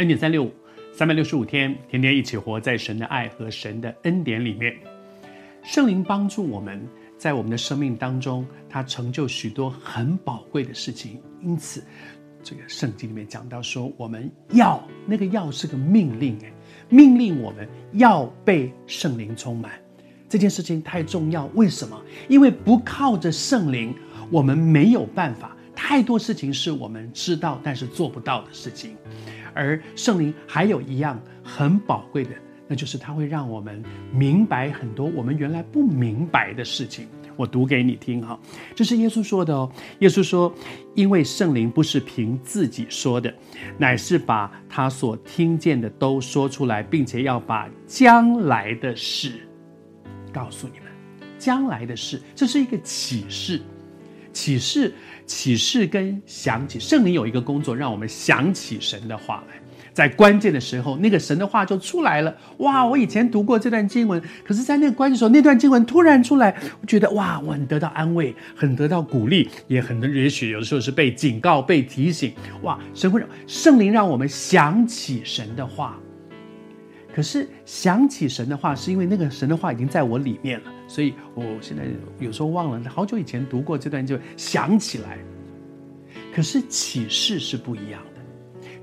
恩典三六五，三百六十五天，天天一起活在神的爱和神的恩典里面。圣灵帮助我们在我们的生命当中，他成就许多很宝贵的事情。因此，这个圣经里面讲到说，我们要那个要是个命令，诶，命令我们要被圣灵充满。这件事情太重要，为什么？因为不靠着圣灵，我们没有办法。太多事情是我们知道但是做不到的事情，而圣灵还有一样很宝贵的，那就是它会让我们明白很多我们原来不明白的事情。我读给你听哈，这是耶稣说的哦。耶稣说：“因为圣灵不是凭自己说的，乃是把他所听见的都说出来，并且要把将来的事告诉你们。将来的事，这是一个启示，启示。”启示跟想起，圣灵有一个工作，让我们想起神的话来，在关键的时候，那个神的话就出来了。哇，我以前读过这段经文，可是，在那个关键时候，那段经文突然出来，我觉得哇，我很得到安慰，很得到鼓励，也很也许有的时候是被警告、被提醒。哇，神会让圣灵让我们想起神的话。可是想起神的话，是因为那个神的话已经在我里面了，所以我现在有时候忘了，好久以前读过这段，就想起来。可是启示是不一样的，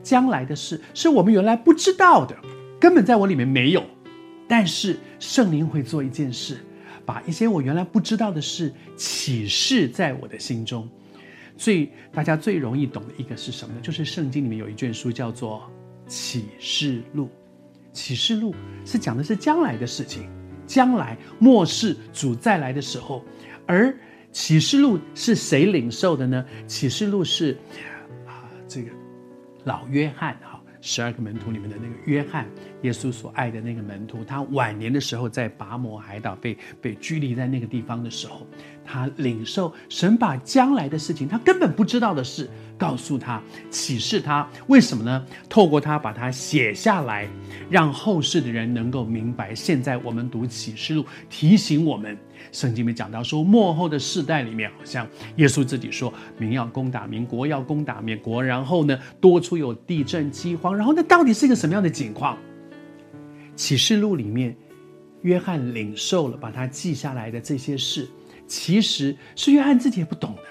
将来的事是我们原来不知道的，根本在我里面没有。但是圣灵会做一件事，把一些我原来不知道的事启示在我的心中。最大家最容易懂的一个是什么呢？就是圣经里面有一卷书叫做《启示录》。启示录是讲的是将来的事情，将来末世主再来的时候，而启示录是谁领受的呢？启示录是啊，这个老约翰哈，十二个门徒里面的那个约翰，耶稣所爱的那个门徒，他晚年的时候在拔摩海岛被被拘离在那个地方的时候，他领受神把将来的事情，他根本不知道的事。告诉他，启示他，为什么呢？透过他把它写下来，让后世的人能够明白。现在我们读启示录，提醒我们，圣经里面讲到说，末后的世代里面，好像耶稣自己说，民要攻打民，国要攻打灭国，然后呢，多处有地震、饥荒，然后那到底是一个什么样的景况？启示录里面，约翰领受了，把他记下来的这些事，其实是约翰自己也不懂的，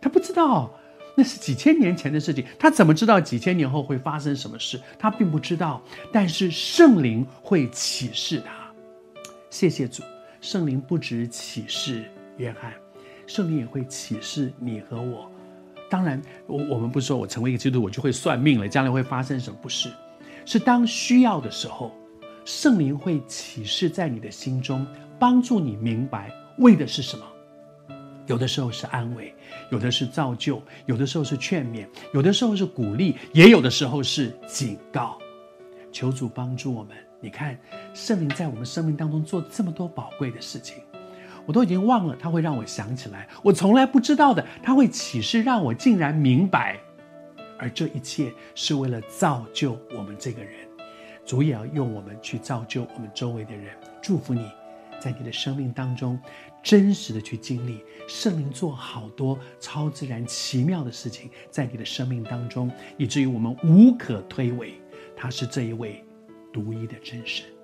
他不知道。那是几千年前的事情，他怎么知道几千年后会发生什么事？他并不知道，但是圣灵会启示他。谢谢主，圣灵不止启示约翰，圣灵也会启示你和我。当然，我我们不说我成为一个基督徒，我就会算命了，将来会发生什么？不是，是当需要的时候，圣灵会启示在你的心中，帮助你明白为的是什么。有的时候是安慰，有的是造就，有的时候是劝勉，有的时候是鼓励，也有的时候是警告。求主帮助我们。你看，圣灵在我们生命当中做这么多宝贵的事情，我都已经忘了，他会让我想起来。我从来不知道的，他会启示让我竟然明白。而这一切是为了造就我们这个人。主也要用我们去造就我们周围的人。祝福你。在你的生命当中，真实的去经历圣灵做好多超自然奇妙的事情，在你的生命当中，以至于我们无可推诿，他是这一位独一的真神。